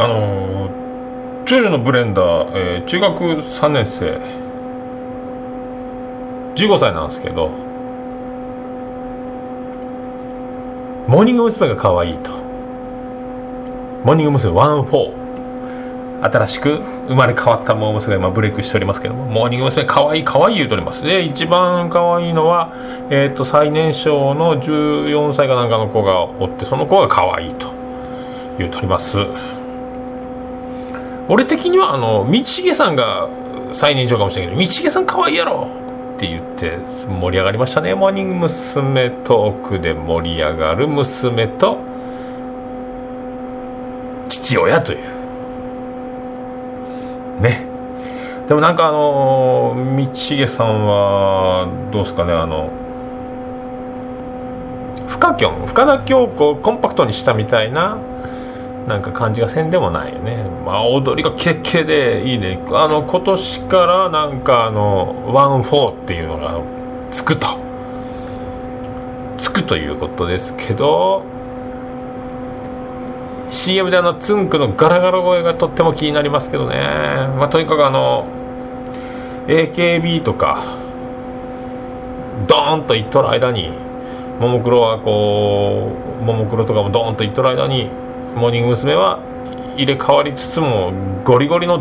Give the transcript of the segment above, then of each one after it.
あの長女のブレンダー、えー、中学3年生。15歳なんですけどモーニング娘。が可愛いと。モーニング娘。14新しく生まれ変わったモー娘。が今ブレイクしておりますけども。モーニング娘。可愛い可愛い言うとおります。で一番可愛いのは、えーと、最年少の14歳かなんかの子がおってその子が可愛いと言うとおります。俺的にはあの道重さんが最年長かもしれないけど道重さん可愛いやろ！って言って盛り上がりましたね。モーニング娘。トークで盛り上がる娘と父親という。ね。でもなんかあの道重さんはどうですかね？あの深きょん深田恭子をコンパクトにしたみたいななんか感じがせんでもないよね。まあ踊りがキレッキレでいいね。あの今年からなんかあのワンフォーっていうのがつくと。つくということですけど CM であのつんくのガラガラ声がとっても気になりますけどね、まあ、とにかくあの AKB とかドーンといっとる間にももクロはこうももクロとかもドーンといっとる間にモーニング娘。は入れ替わりつつもゴリゴリの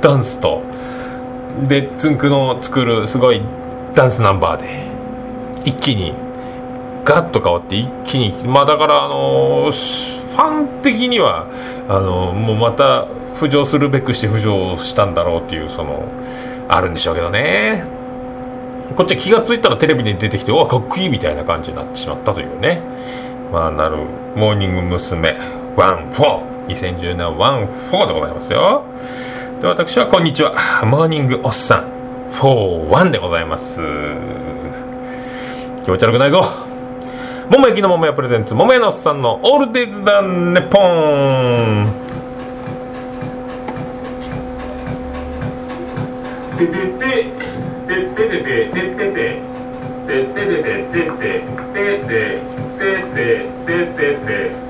ダンスとでつんくの作るすごいダンスナンバーで一気にガラッと変わって一気にまあだからあのファン的にはあのもうまた浮上するべくして浮上したんだろうっていうそのあるんでしょうけどねこっち気が付いたらテレビに出てきておかっこいいみたいな感じになってしまったというねまあなるモーニング娘。ワンフォー。2017ワンフォーでございますよ。で私はこんにちは。モーニングおっさんフォーワンでございます。気持ち悪くないぞ。桃焼きの桃屋プレゼンツ桃屋のおっさんのオールデイズ・ダン・ネポン。ててててててててててててててててててて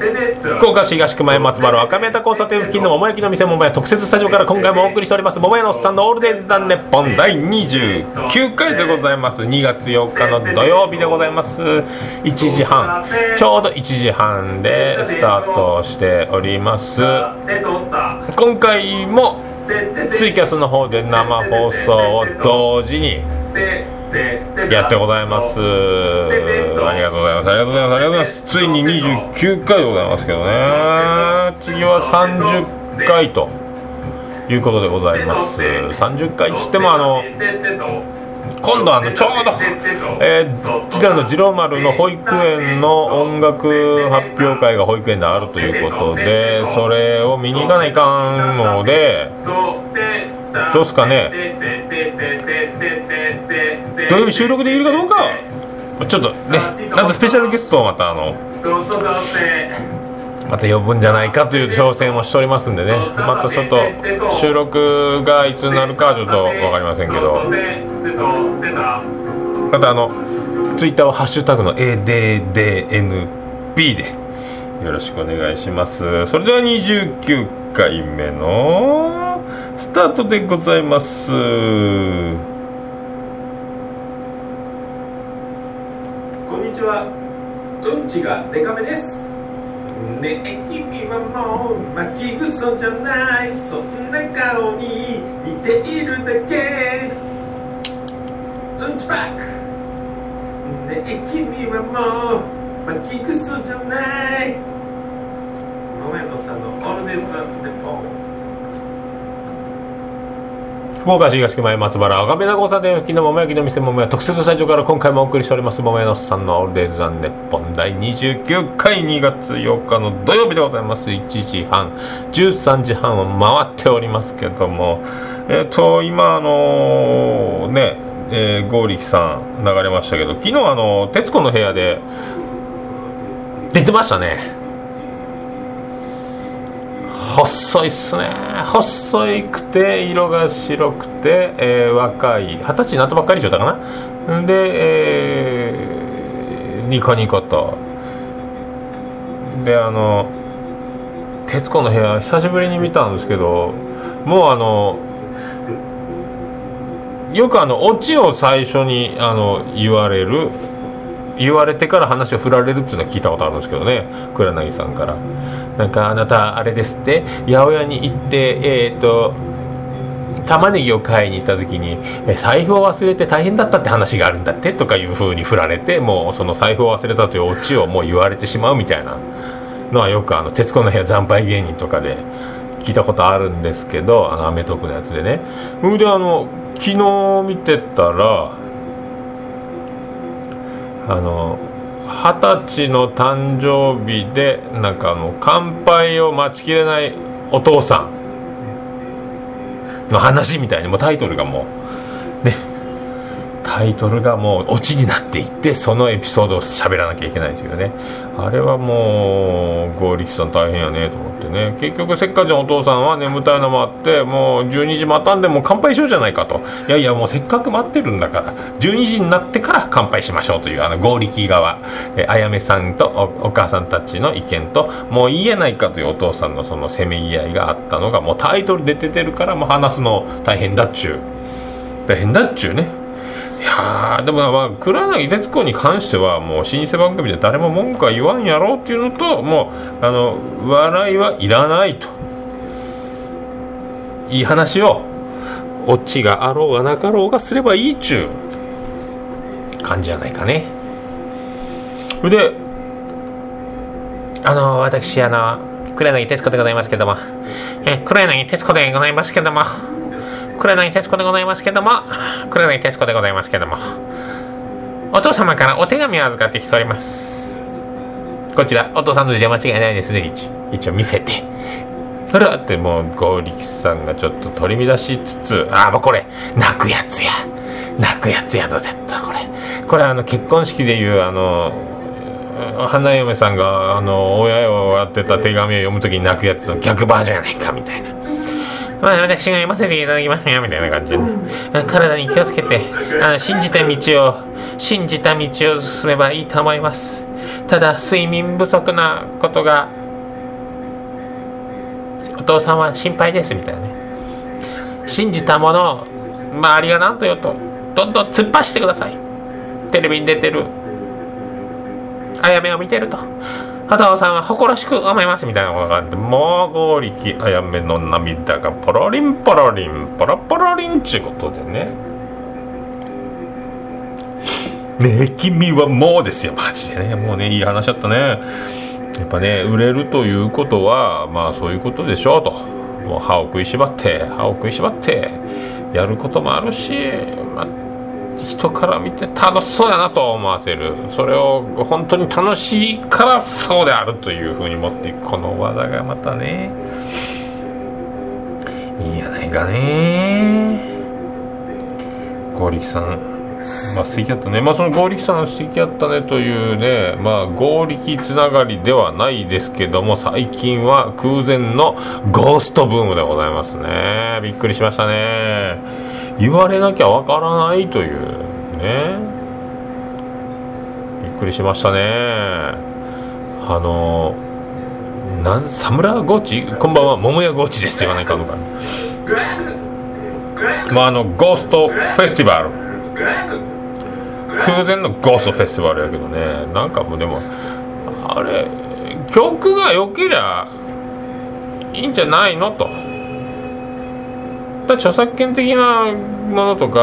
福岡市東区前松原赤宮田交差点付近の桃焼きの店桃屋特設スタジオから今回もお送りしております。桃屋のスタンドオールデイズ・ダンネッポン第29回でございます。2月8日の土曜日でございます。1時半。ちょうど1時半でスタートしております。今回もツイキャスの方で生放送を同時にやってございますありがとうございますありがとうございます。ありがとうございます。ついに29回でございますけどね。次は30回ということでございます。30回っつってもあの今度あのちょうど、えー、千田の次郎丸の保育園の音楽発表会が保育園であるということでそれを見に行かないかんのでどうすかね土曜日収録できるかどうかちょっとねなんとスペシャルゲストをまたあのまた呼ぶんじゃないかという挑戦をしておりますんでね。またちょっと収録がいつになるかはちょっと分かりませんけど。またあのツイッターは「ハッシュタグの #ADDNP」でよろしくお願いします。それでは29回目のスタートでございます。にちは。うんちがデカめです。ねえ君はもう巻きぐそじゃない。そんな顔に似ているだけ。うんちパック。ねえ君はもう巻きぐそじゃない。桃山さんのオールデイズ・ワン・ネポン。福岡市東区前松原赤目田交差点付近の桃焼きの店桃屋特設スタジオから今回もお送りしております。桃屋のさんのオールデイズ・ザネッポン第29回2月8日の土曜日でございます。1時半13時半を回っておりますけどもえっ、ー、と今あのー、ねえー、剛力さん流れましたけど昨日あの『徹子の部屋』で出てましたね。細いっすね。細くて色が白くて、えー、若い。二十歳になったばっかりでしょったかな。で、えー、ニコニコと。であの「徹子の部屋」久しぶりに見たんですけどもうあのよくあのオチを最初にあの言われる言われてから話を振られるっていうのは聞いたことあるんですけどね。黒柳さんから。なんかあなたあれですって八百屋に行ってえっ、ー、と玉ねぎを買いに行った時に財布を忘れて大変だったって話があるんだってとかいう風に振られてもうその財布を忘れたというオチをもう言われてしまうみたいなのはよくあの「徹子の部屋惨敗芸人」とかで聞いたことあるんですけど「あのアメトーク」のやつでね。それであの昨日見てたらあの20歳の誕生日でなんかあの乾杯を待ちきれないお父さんの話みたいにもタイトルがもうねタイトルがもうオチになっていってそのエピソードを喋らなきゃいけないというね。あれはもう剛力さん大変やねと思ってね。結局せっかちのお父さんは眠たいのもあってもう12時待たんでもう乾杯しようじゃないかと。いやいやもうせっかく待ってるんだから12時になってから乾杯しましょうというあの剛力側。あやめさんとお母さんたちの意見ともう言えないかというお父さんのそのせめぎ合いがあったのがもうタイトルで出てるからもう話すの大変だっちゅう。大変だっちゅうね。いやでもまあ黒柳徹子に関してはもう老舗番組で誰も文句は言わんやろうっていうのと。もうあの笑いはいらないといい話をオチがあろうがなかろうがすればいいっちゅう感じじゃないかね。それであの私あの黒柳徹子でございますけども。え黒柳徹子でございますけども。黒柳徹子でございますけども、黒柳徹子でございますけども、お父様からお手紙を預かってきております。こちら、お父さんの字は間違いないですね、一応見せて。あらってもう、剛力さんがちょっと取り乱しつつ、あ、もうこれ、泣くやつや。泣くやつやぞ、絶対これ。これ、あの、結婚式でいう、あの、花嫁さんが、あの、親をやってた手紙を読むときに泣くやつの逆バージョンやないか、みたいな。まあ、私が読ませていただきますよ、みたいな感じで。体に気をつけて、あの信じた道を、信じた道を進めばいいと思います。ただ、睡眠不足なことが、お父さんは心配です、みたいなね。信じたものを、周りが何と言うと、どんどん突っ走ってください。テレビに出てる、あやめを見てると。畑尾さんは誇らしく思いますみたいなことがあってもう剛力あやめの涙がポロリンポロリンポロポロリンちゅうことでね。ね君はもうですよマジでね。もうねいい話だったね。やっぱね売れるということはまあそういうことでしょうと。もう歯を食いしばって歯を食いしばってやることもあるし、人から見て楽しそうやなと思わせる。それを本当に楽しいからそうであるというふうに持っていくこの技がまたね。いいやないかね。剛力さん。まあ素敵だったね。まあその剛力さん素敵やったねというね。まあ剛力つながりではないですけども最近は空前のゴーストブームでございますね。びっくりしましたね。言われなきゃわからないというね。びっくりしましたね。あのなんサムラゴーチ？こんばんは。桃屋ゴーチですって言わないかんのかまああのゴーストフェスティバル。空前のゴーストフェスティバルやけどね。なんかもうでもあれ曲が良けりゃいいんじゃないのとった著作権的なものとか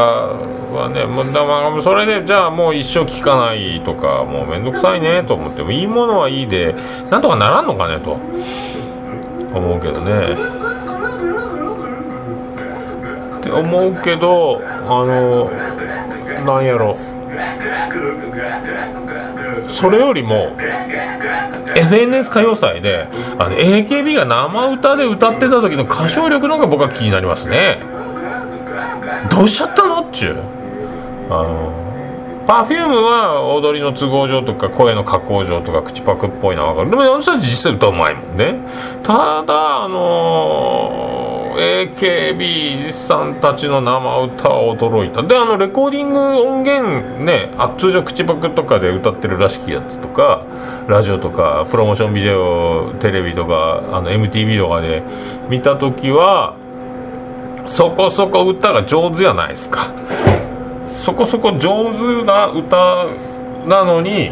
はねもうだまあそれでじゃあもう一生聞かないとかもうめんどくさいねと思ってもいいものはいいでなんとかならんのかねと。思うけどね。って思うけどあのなんやろそれよりも FNS 歌謡祭であの AKB が生歌で歌ってた時の歌唱力の方が僕は気になりますね。どうしちゃったのっちゅう。あの Perfume は踊りの都合上とか声の加工上とか口パクっぽいのは分かる。でもあの人たち実際歌うまいもんね。ただあのー、AKB さんたちの生歌は驚いた。であのレコーディング音源ねあ通常口パクとかで歌ってるらしきやつとかラジオとかプロモーションビデオテレビとかあの MTV とかで見た時はそこそこ歌が上手やないですか。そこそこ上手な歌なのに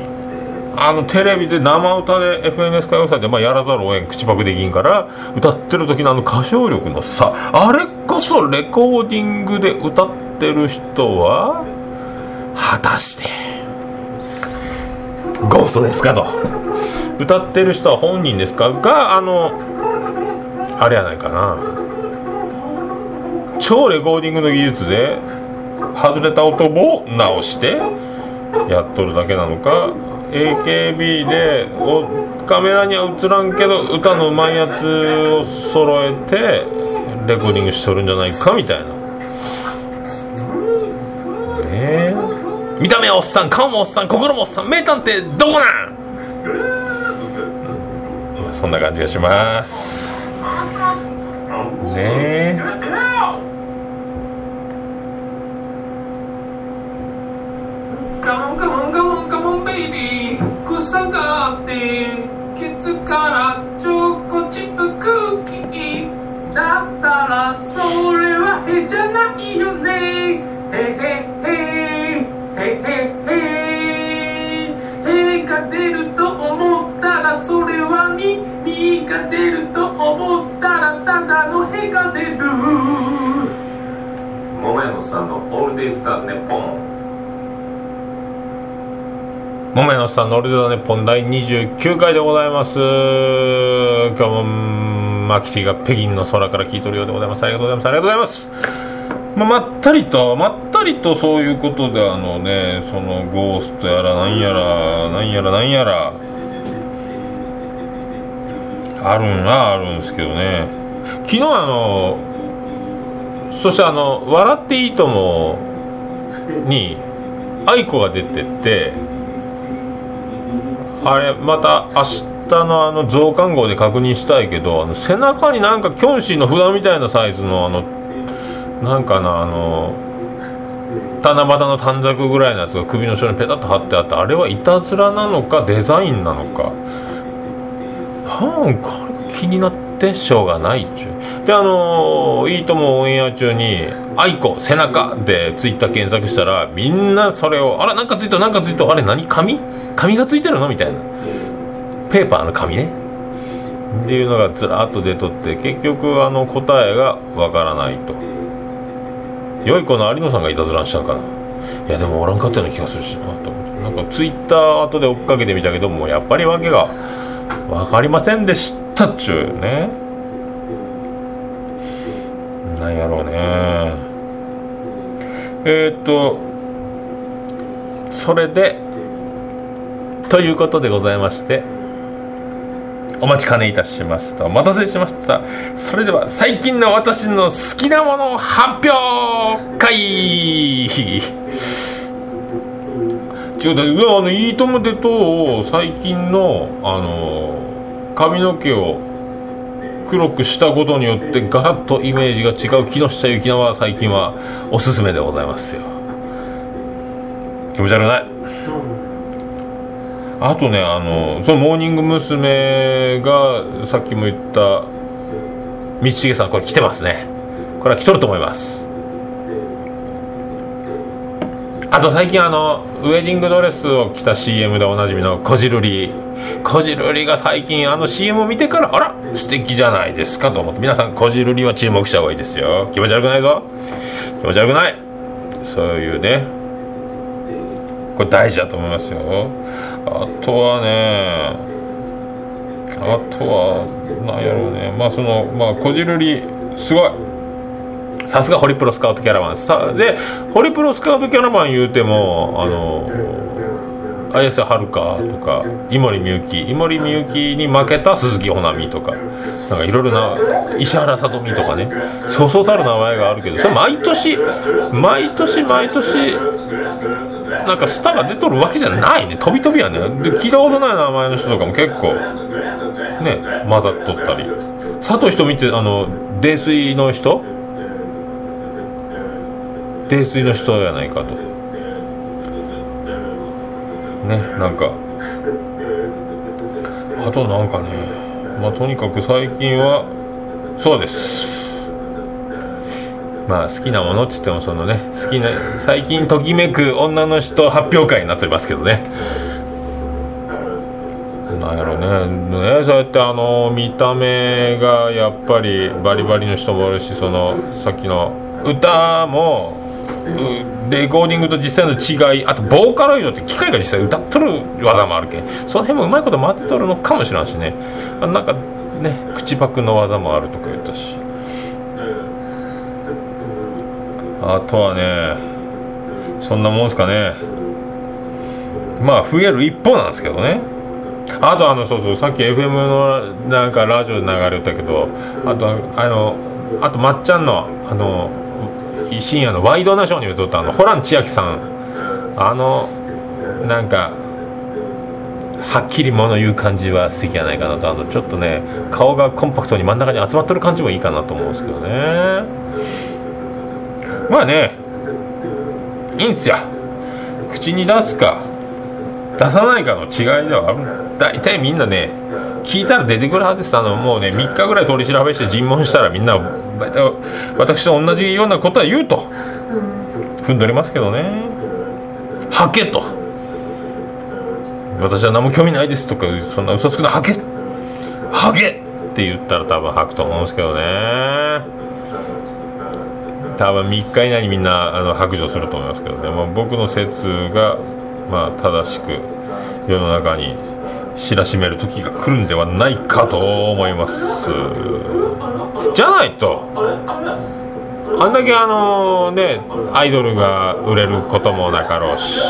あのテレビで生歌で FNS 歌謡祭で、まあ、やらざるをえん口パクできんから歌ってる時のあの歌唱力の差。あれこそレコーディングで歌ってる人は果たしてゴーストですかと。歌ってる人は本人ですか？があのあれやないかな。超レコーディングの技術で外れた音を直してやっとるだけなのか。AKB でカメラには映らんけど歌のうまいやつを揃えてレコーディングしとるんじゃないかみたいな。ね見た目はおっさん顔もおっさん心もおっさん名探偵どこなん、そんな感じがします。ねえ。桃屋のさんのオールデ・ザ・ネポン桃屋のさんのオルデザネポン第29回でございます今日もマキシが北京の空から聞いとるようでございますありがとうございますありがとうございますまあ、まったりとまったりとそういうことであのねそのゴーストやらなんやらなんやらなんやらあるんなあるんですけどね。昨日あのそしてあの「笑っていいとも」に愛子が出てってあれまた明日のあの増刊号で確認したいけどあの背中になんかキョンシーの札みたいなサイズのあのなんかなあの七夕の短冊ぐらいのやつが首の後ろにペタッと貼ってあってあれはいたずらなのかデザインなのか。なんか気になってしょうがないっちゅう。であのいいともオンエア中に「愛子背中」でツイッター検索したらみんなそれを「あらなんかついたなんかついたあれ何？紙？紙がついてるの?」みたいな。ペーパーの紙ね。っていうのがずらっと出とって結局あの答えがわからないと。良い子の有野さんがいたずらしたんかな。いやでもおらんかったような気がするしなと思って。なんかツイッター後で追っかけてみたけどもやっぱり訳が分かりませんでしたっちゅうね。なんやろうね。えー、っとそれでということでございまして。お待ちかねいたしました。お待たせしました。それでは最近の私の好きなもの発表会 違うだあのいいともでと最近のあの髪の毛を黒くしたことによってガラッとイメージが違う木下ゆきのは最近はおすすめでございますよ。気持ち悪くない？あとねあのそのモーニング娘。がさっきも言った道重さんこれ来てますね。これは来とると思います。あと最近あのウェディングドレスを着た CM でおなじみのこじるり。こじるりが最近あの CM を見てからあら素敵じゃないですかと思って。皆さんこじるりは注目した方がいいですよ。気持ち悪くないぞ。気持ち悪くない。そういうね。これ大事だと思いますよ。あとはねあとはなんやろうね。まあそのまあこじるりすごい。さすがホリプロスカウトキャラバン。さでホリプロスカウトキャラバン言うてもあの綾瀬はるかとか井森美幸。井森美幸に負けた鈴木保奈美とか。なんかいろいろな石原さとみとかね。そうそうたる名前があるけどそれ毎年毎年毎年なんかスターが出とるわけじゃないね。飛び飛びやね。で聞いたことない名前の人とかも結構ね混ざっとったり。佐藤仁美ってあの泥酔の人？泥酔の人やないかと。ねなんか。あとなんかねまあとにかく最近はそうです。まあ好きなものって言ってもそのね好きな最近ときめく女の人発表会になっておりますけどね。なんやろね。ねそうやってあの見た目がやっぱりバリバリの人もおるしそのさっきの歌もレコーディングと実際の違いあとボーカロイドって機械が実際歌っとる技もあるけん。その辺もうまいこと回ってとるのかもしれんしね。あなんかね口パクの技もあるとか言ったし。あとはねそんなもんすかね。まあ増える一方なんですけどね。あとあのそうそうさっき FM のなんかラジオで流れたけどあとあのあとまっちゃんのあの深夜のワイドナショーに映ったあのホラン千秋さん。あのなんかはっきり物言う感じは素敵じゃないかなと。あのちょっとね顔がコンパクトに真ん中に集まってる感じもいいかなと思うんですけどね。まあね。いいんすよ。口に出すか出さないかの違いではある。大体みんなね聞いたら出てくるはずです。あのもうね3日ぐらい取り調べして尋問したらみんな私と同じようなことは言うと。踏んでおりますけどね。はけと。私は何も興味ないですとかそんな嘘つくなはけ。はけって言ったら多分吐くと思うんですけどね。多分3日以内にみんなあの白状すると思いますけどね、まあ、僕の説がまあ正しく世の中に知らしめる時が来るんではないかと思います。じゃないとあんだけあのねアイドルが売れることもなかろうし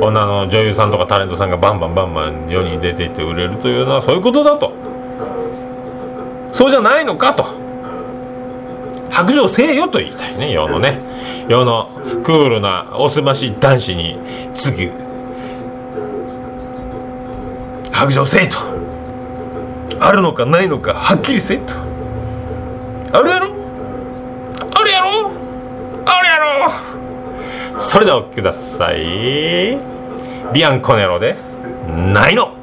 女の女優さんとかタレントさんがバンバンバンバン世に出ていって売れるというのはそういうことだと。そうじゃないのかと。白状せえよと言いたいね世のね。世のクールなおすまし男子に次白状せいと。あるのかないのかはっきりせいと。あるやろ？あるやろ？あるやろ？それではお聴きください。ビアンコネロで「ないの」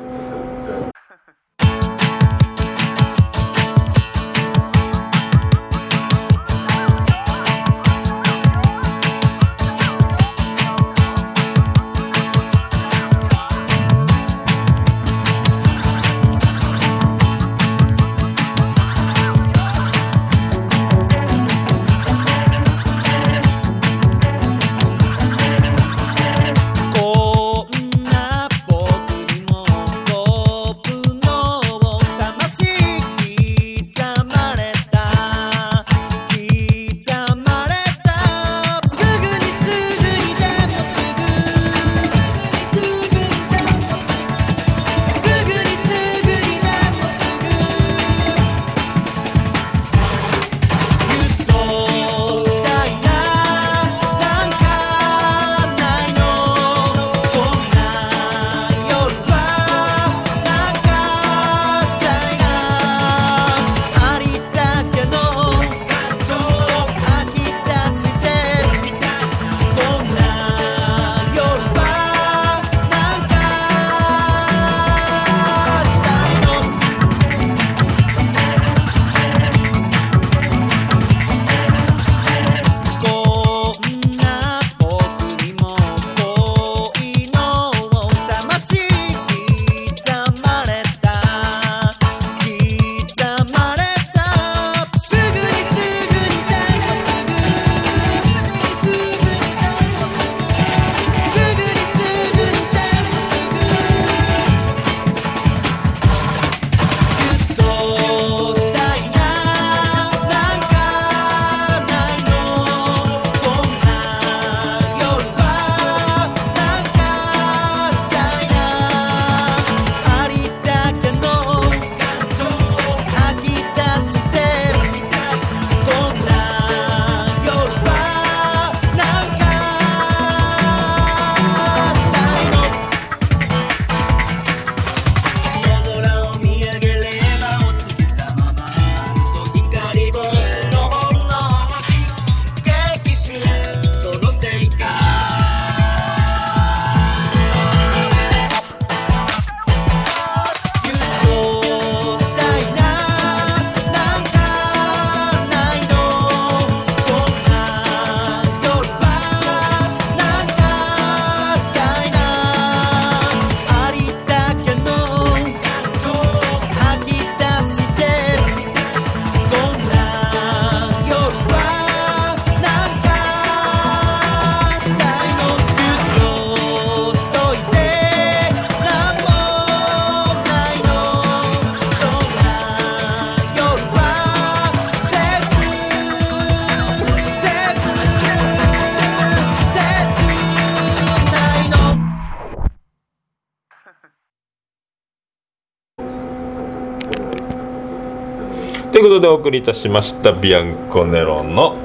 お送りいたしましたビアンコネロの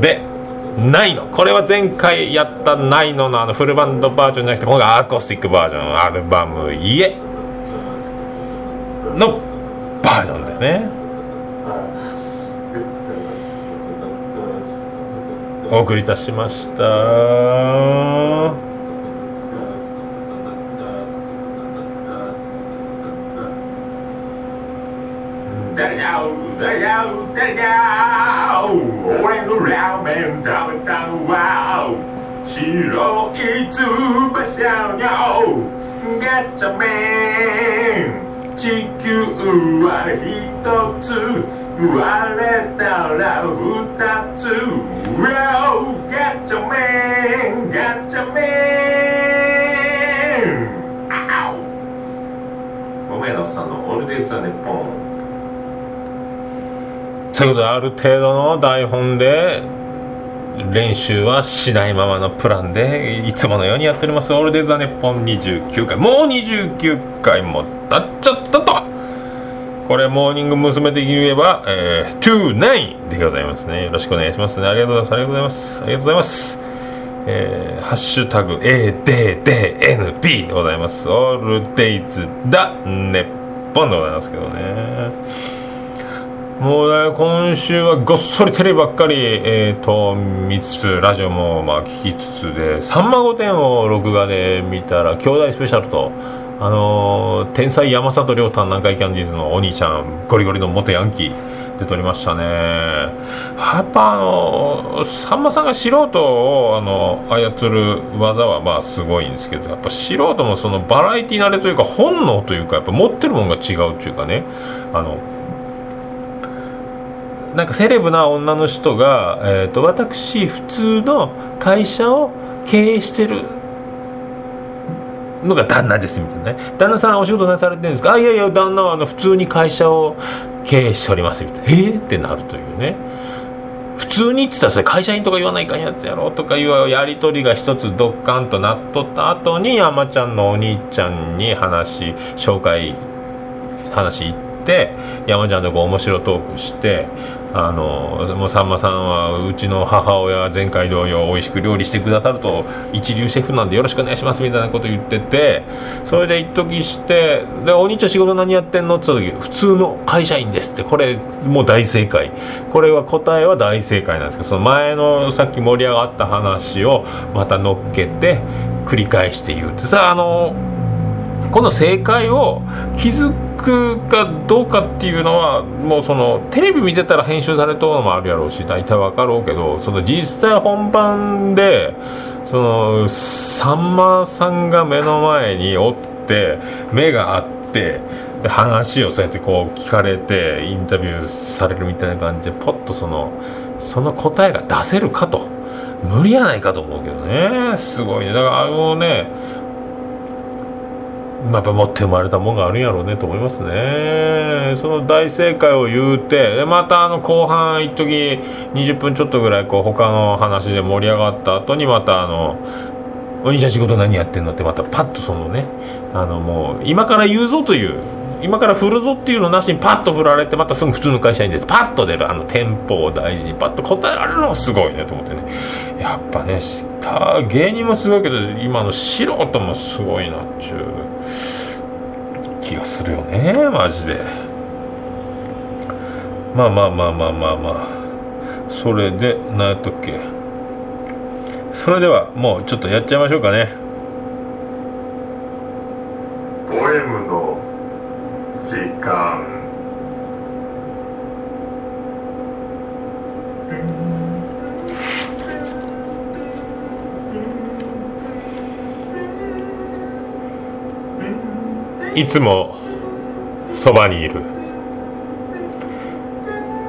でないのこれは前回やったないののあのフルバンドバージョンじゃなくて今回アコースティックバージョンアルバム「家」のバージョンだよね。お送りいたしました誰だ誰だ誰だ俺のラーメン食べたのは白い翼のガチャメン地球は一つ割れたら二つ Wow ガチャメンガチャメン。あおごめんなさんのオールデイズ・ザ・ネッポン。ということである程度の台本で練習はしないままのプランでいつものようにやっております「オールデイズ・ザ・ネッポン」29回もう29回も経っちゃったと。これモーニング娘。的に言えば、えー、29でございますね。よろしくお願いします。ねありがとうございます。ありがとうございます。ありがとうございますえー、ハッシュタグ ADDNP でございます。オールデイズ・ザ・ネッポンでございますけどね。もうね今週はごっそりテレビばっかり、えーと、見つつラジオもまあ聞きつつで「さんま御殿」を録画で見たら兄弟スペシャルとあのー、天才山里亮太南海キャンディーズのお兄ちゃんゴリゴリの元ヤンキーで撮りましたね。やっぱあのさんまさんが素人をあの操る技はまあすごいんですけどやっぱ素人もそのバラエティ慣れというか本能というかやっぱ持ってるものが違うというかね。あのなんかセレブな女の人が、えーと、私普通の会社を経営してるのが旦那ですみたいなね。旦那さんお仕事何されてるんですか？あいやいや旦那はあの普通に会社を経営しておりますみたいな。えー、ってなるというね。普通にって言ったらそれ会社員とか言わないかんやつやろとかいうやり取りが一つドッカンとなっとった後に山ちゃんのお兄ちゃんに話紹介話行って山ちゃんとこう面白トークしてあのもうさんまさんはうちの母親前回同様美味しく料理してくださると一流シェフなんでよろしくお願いしますみたいなこと言っててそれで一時してでお兄ちゃん仕事何やってんのって言った時普通の会社員ですって。これもう大正解。これは答えは大正解なんですけどその前のさっき盛り上がった話をまた乗っけて繰り返して言うって。さあのこの正解を気づくかどうかっていうのはもうそのテレビ見てたら編集されたのもあるやろうし大体わかろうけどその実際本番でそのさんまさんが目の前におって目があってで話をそうやってこう聞かれてインタビューされるみたいな感じでポッとそのその答えが出せるかと。無理やないかと思うけどね。すごいね。だからあのね、やっぱ持って生まれたもんがあるんやろうねと思いますね。その大正解を言うてでまたあの後半一時20分ちょっとぐらいこう他の話で盛り上がった後にまたあの「お兄ちゃん仕事何やってんの?」ってまたパッとそのねあのもう今から言うぞという今から振るぞっていうのなしにパッと振られてまたすぐ普通の会社員です。パッと出るあのテンポを大事にパッと答えられるのすごいねと思ってね。やっぱね芸人もすごいけど今の素人もすごいなっちゅう。気がするよねマジで。まあまあまあまあまあまあ。それで何やったっけ。それではもうちょっとやっちゃいましょうかね。ボエムの時間。いつもそばにいる。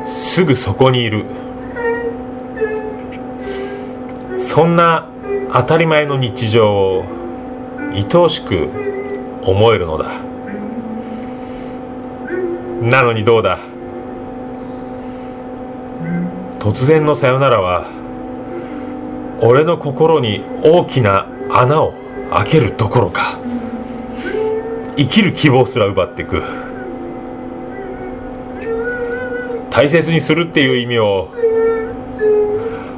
すぐそこにいる。そんな当たり前の日常を愛おしく思えるのだ。なのにどうだ。突然のさよならは俺の心に大きな穴を開けるどころか。生きる希望すら奪っていく。大切にするっていう意味を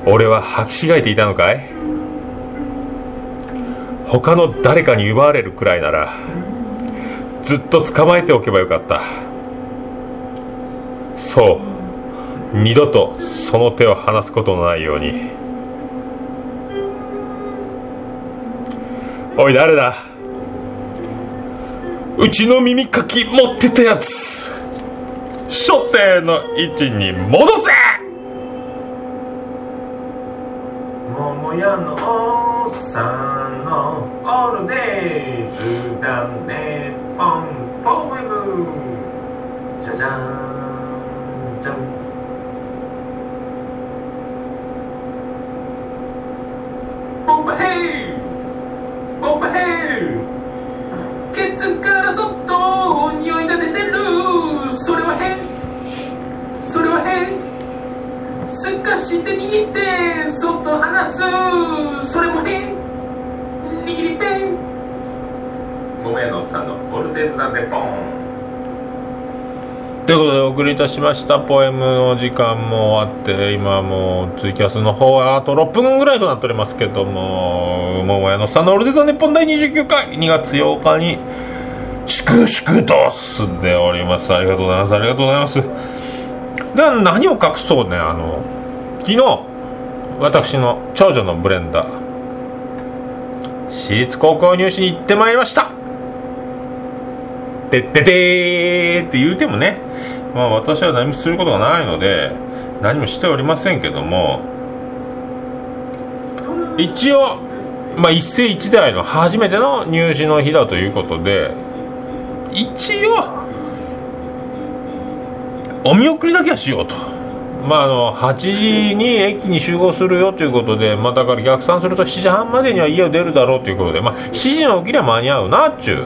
俺は履き違えていたのかい？他の誰かに奪われるくらいならずっと捕まえておけばよかった。そう二度とその手を離すことのないように。おい誰だ？うちの耳かき持ってたやつ。所定の位置に戻せ。桃屋のおっさんのオールデイズだね。ポンポエムじゃじゃん。じゃんボンバヘイ。し握ってそっと離すそれも変握りペン桃屋のおっさんのオルデーズなんでポンということでお送りいたしましたポエムの時間も終わって今もうツイキャスの方はあと6分ぐらいとなっておりますけども桃屋のさんのオルデザ日本第29回2月8日に粛々と進んでおります。ありがとうございますありがとうございますでは何を隠そうねあの昨日私の長女のブレンダー私立高校入試に行ってまいりました。てっててーって言うてもねまあ私は何もすることがないので何もしておりませんけども一応まあ一世一代の初めての入試の日だということで一応お見送りだけはしようと。まああの8時に駅に集合するよということでまあだから逆算すると7時半までには家を出るだろうということでまあ7時に起きりゃ間に合うなっちゅう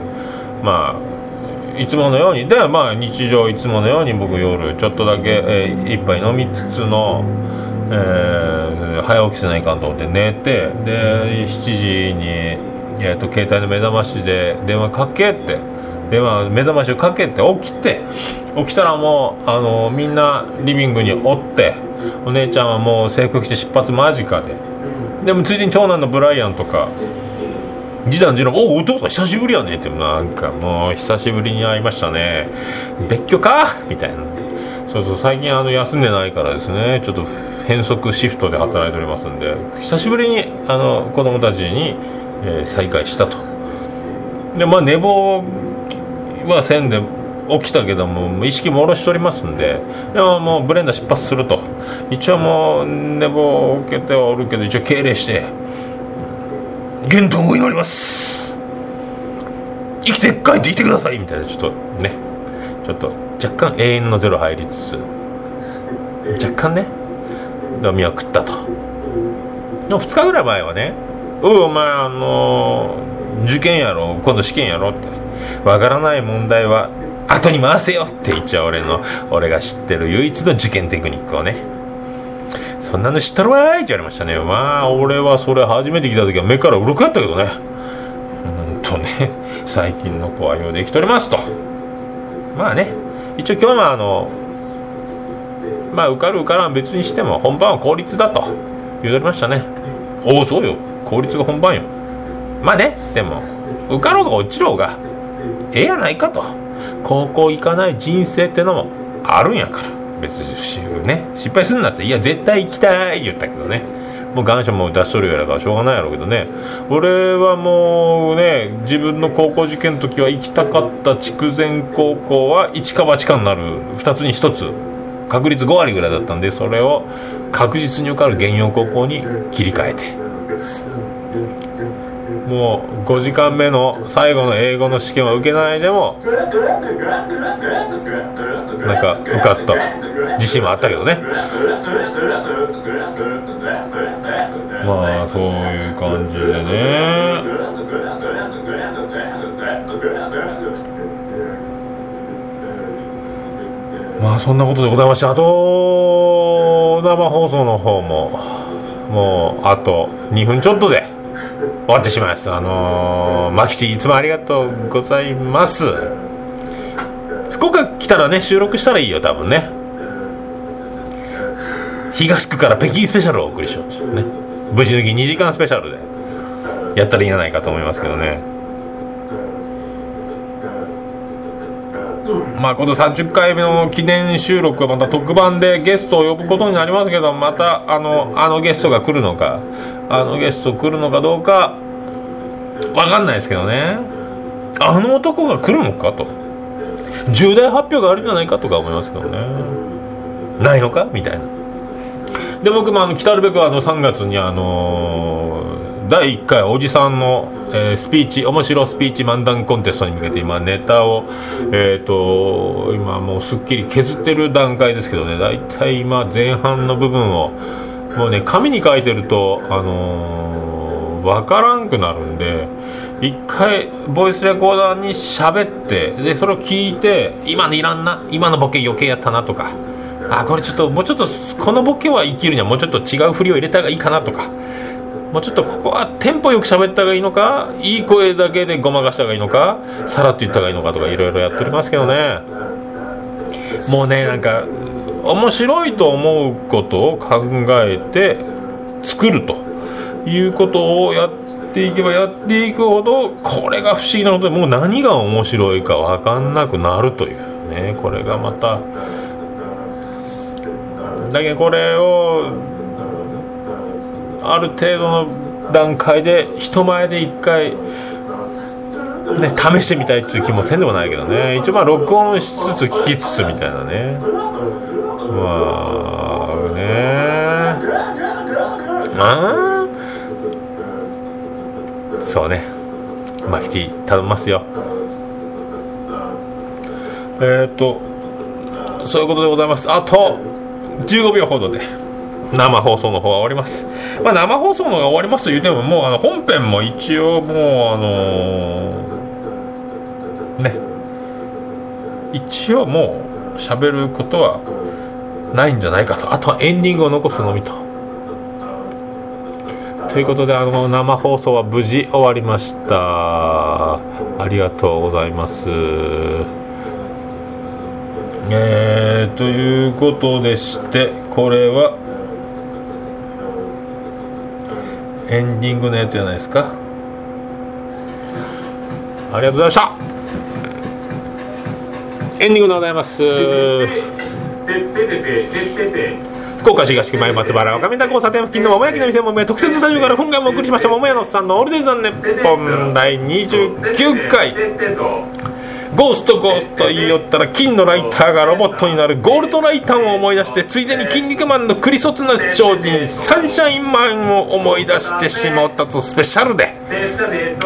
まあいつものように。でまあ日常いつものように僕夜ちょっとだけ、えー一杯飲みつつの、えー早起きせないかんと思って寝てで7時に、えー、と携帯の目覚ましで電話かけって電話目覚ましをかけて起きて起きたらもうあのみんなリビングにおってお姉ちゃんはもう制服着て出発間近で。でもついでに長男のブライアンとか次男次男おおお父さん久しぶりやねってなんかもう久しぶりに会いましたね。別居か？みたいな。そうそう最近あの休んでないからですね。ちょっと変則シフトで働いておりますんで久しぶりにあの子供たちに、えー再会したと。でまあ寝坊はせんで起きたけども意識もろしておりますんで。でももうブレンダー出発すると。一応もう寝坊を受けておるけど一応敬礼して健闘を祈ります。生きて帰ってきてくださいみたいなちょっとね。ちょっと若干永遠のゼロ入りつつ。若干ね。で見送ったと。でも2日ぐらい前はね「おいお前あの受験やろ今度試験やろ」って「わからない問題は後に回せよ」って一応俺の俺が知ってる唯一の受験テクニックをね。そんなの知っとるわーいって言われましたね。まあ俺はそれ初めて聞いた時は目から鱗やったけどね。うんとね最近の子はようできておりますと。まあね一応今日はあのまあ受かる受からん別にしても本番は公立だと言うとりましたね。おおそうよ。公立が本番よ。まあねでも受かろうが落ちろうがええやないかと。高校行かない人生ってのもあるんやから。別にね。失敗するんだって。いや絶対行きたい言ったけどね。もう願書も出しとるやらからしょうがないやろうけどね。俺はもうね自分の高校受験の時は行きたかった筑前高校は一か八かになる。2つに1つ。確率5割ぐらいだったんでそれを確実に受かる原陽高校に切り替えて。もう5時間目の最後の英語の試験は受けないでもなんか受かった。自信もあったけどね。まあそういう感じでね。まあそんなことでございましてあと生放送の方ももうあと2分ちょっとで終わってしまいますあのー、マキシいつもありがとうございます。福岡来たらね収録したらいいよ多分ね。東区から北京スペシャルをお送りしようとね。無事抜き2時間スペシャルでやったらいいんじゃないかと思いますけどね。まあこの30回目の記念収録はまた特番でゲストを呼ぶことになりますけどまたあのあのゲストが来るのかあのゲスト来るのかどうかわかんないですけどね。あの男が来るのかと。重大発表があるんじゃないかとか思いますけどね。ないのかみたいな。で僕もあの来たるべくあの3月にあのー、第1回おじさんの、えー、スピーチ面白スピーチ漫談コンテストに向けて今ネタをえっ、ー、と今もうすっきり削ってる段階ですけどね。大体今前半の部分をもうね紙に書いてるとあのー、分からんくなるんで一回ボイスレコーダーに喋ってでそれを聞いて今のいらんな今のボケ余計やったなとかあこれちょっともうちょっとこのボケは生きるにはもうちょっと違う振りを入れた方がいいかなとかもうちょっとここはテンポよく喋った方がいいのかいい声だけでごまかした方がいいのかさらっと言った方がいいのかとかいろいろやっておりますけどね。もうねなんか面白いと思うことを考えて作るということをやっていけばやっていくほどこれが不思議なことでもう何が面白いか分かんなくなるというね。これがまただけどこれをある程度の段階で人前で一回ね、試してみたいっていう気もせんでもないけどね。一応まあ録音しつつ聞きつつみたいなね。まあね。あそうね。マキティ頼みますよ。えっ、とそういうことでございます。あと15秒ほどで。生放送の方は終わります、まあ、生放送の方が終わりますと言うてももうあの本編も一応もうあのー、ね。一応もう喋ることはないんじゃないかと。あとはエンディングを残すのみと。ということであの生放送は無事終わりました。ありがとうございます。えー、ということでしてこれはエンディングのやつじゃないですか。ありがとうございました。エンディングでございます。福岡市東区前松原若宮交差点付近の桃焼きの店桃屋特設スタジオから今回もお送りしました桃屋のおっさんのオールデイズ・ザ・ネッポン第29回ゴーストゴースト言いよったら金のライターがロボットになるゴールドライターを思い出してついでに「筋肉マン」のクリソツな超人サンシャインマンを思い出してしまったとスペシャルで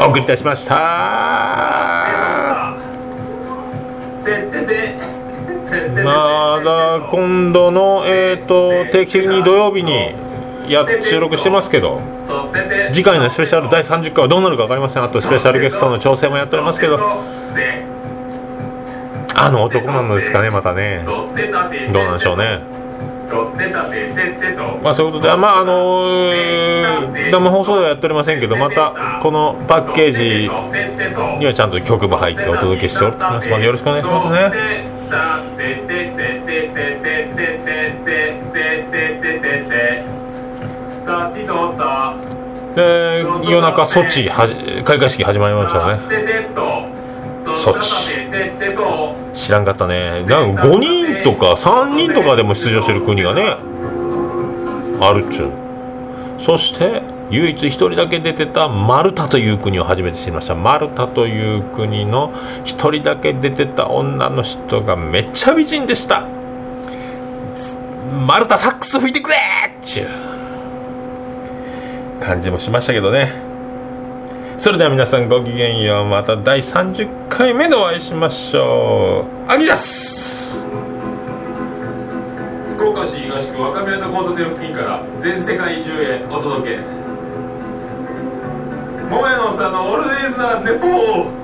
お送りいたしました。まだ今度の、えーと、定期的に土曜日にや収録してますけど次回のスペシャル第30回はどうなるか分かりません。あとスペシャルゲストの調整もやっておりますけどあの男なのですかねまたね。どうなんでしょうね。まあそういうことでまああのー、生放送ではやっておりませんけどまたこのパッケージにはちゃんと曲も入ってお届けしております。のでよろしくお願いしますね。で夜中措置開会式始まりましたね。そっち知らんかったね。なんか5人とか3人とかでも出場してる国がねあるっちゅう。そして唯一1人だけ出てたマルタという国を初めて知りました。マルタという国の1人だけ出てた女の人がめっちゃ美人でした。マルタサックス吹いてくれっちゅう。感じもしましたけどね。それでは皆さんごきげんよう。また第30回目でお会いしましょう。アギダス。福岡市東区若宮と交差点付近から全世界中へお届け。桃屋のさんのオールデイズ・ザ・ネポー。